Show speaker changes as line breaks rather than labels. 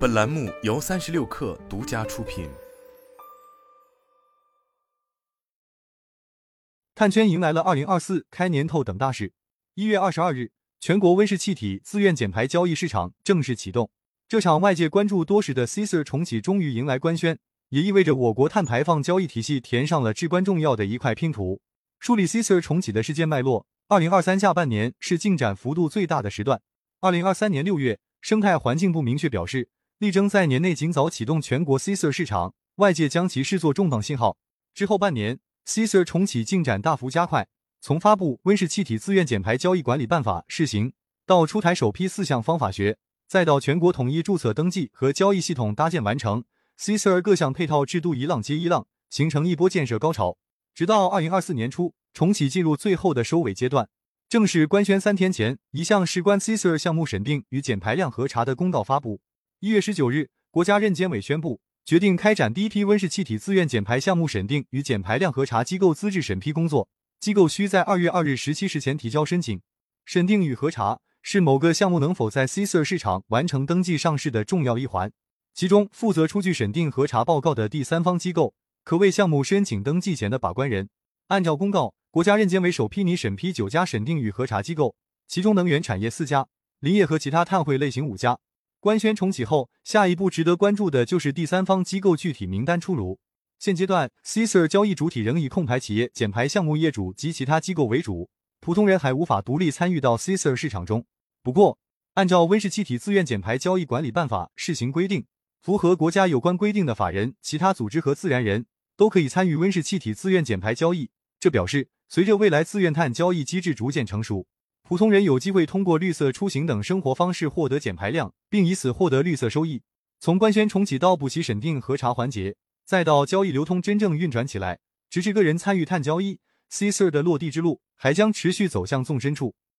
本栏目由三十六氪独家出品。
碳圈迎来了二零二四开年透等大事。一月二十二日，全国温室气体自愿减排交易市场正式启动。这场外界关注多时的 CSR 重启终于迎来官宣，也意味着我国碳排放交易体系填上了至关重要的一块拼图。梳理 CSR 重启的事件脉络，二零二三下半年是进展幅度最大的时段。二零二三年六月，生态环境部明确表示，力争在年内尽早启动全国 CSR 市场，外界将其视作重磅信号。之后半年，CSR 重启进展大幅加快，从发布温室气体自愿减排交易管理办法试行，到出台首批四项方法学。再到全国统一注册登记和交易系统搭建完成，CSR 各项配套制度一浪接一浪，形成一波建设高潮。直到二零二四年初，重启进入最后的收尾阶段。正式官宣三天前，一项事关 CSR 项目审定与减排量核查的公告发布。一月十九日，国家认监委宣布，决定开展第一批温室气体自愿减排项目审定与减排量核查机构资质审批工作。机构需在二月二日十七时前提交申请。审定与核查。是某个项目能否在 CSR 市场完成登记上市的重要一环，其中负责出具审定核查报告的第三方机构，可为项目申请登记前的把关人。按照公告，国家认监委首批拟审批九家审定与核查机构，其中能源产业四家，林业和其他碳汇类型五家。官宣重启后，下一步值得关注的就是第三方机构具体名单出炉。现阶段，CSR 交易主体仍以控排企业、减排项目业主及其他机构为主。普通人还无法独立参与到 CSR 市场中。不过，按照温室气体自愿减排交易管理办法试行规定，符合国家有关规定的法人、其他组织和自然人都可以参与温室气体自愿减排交易。这表示，随着未来自愿碳交易机制逐渐成熟，普通人有机会通过绿色出行等生活方式获得减排量，并以此获得绿色收益。从官宣重启到补齐审定核查环节，再到交易流通真正运转起来，直至个人参与碳交易。CSR 的落地之路还将持续走向纵深处。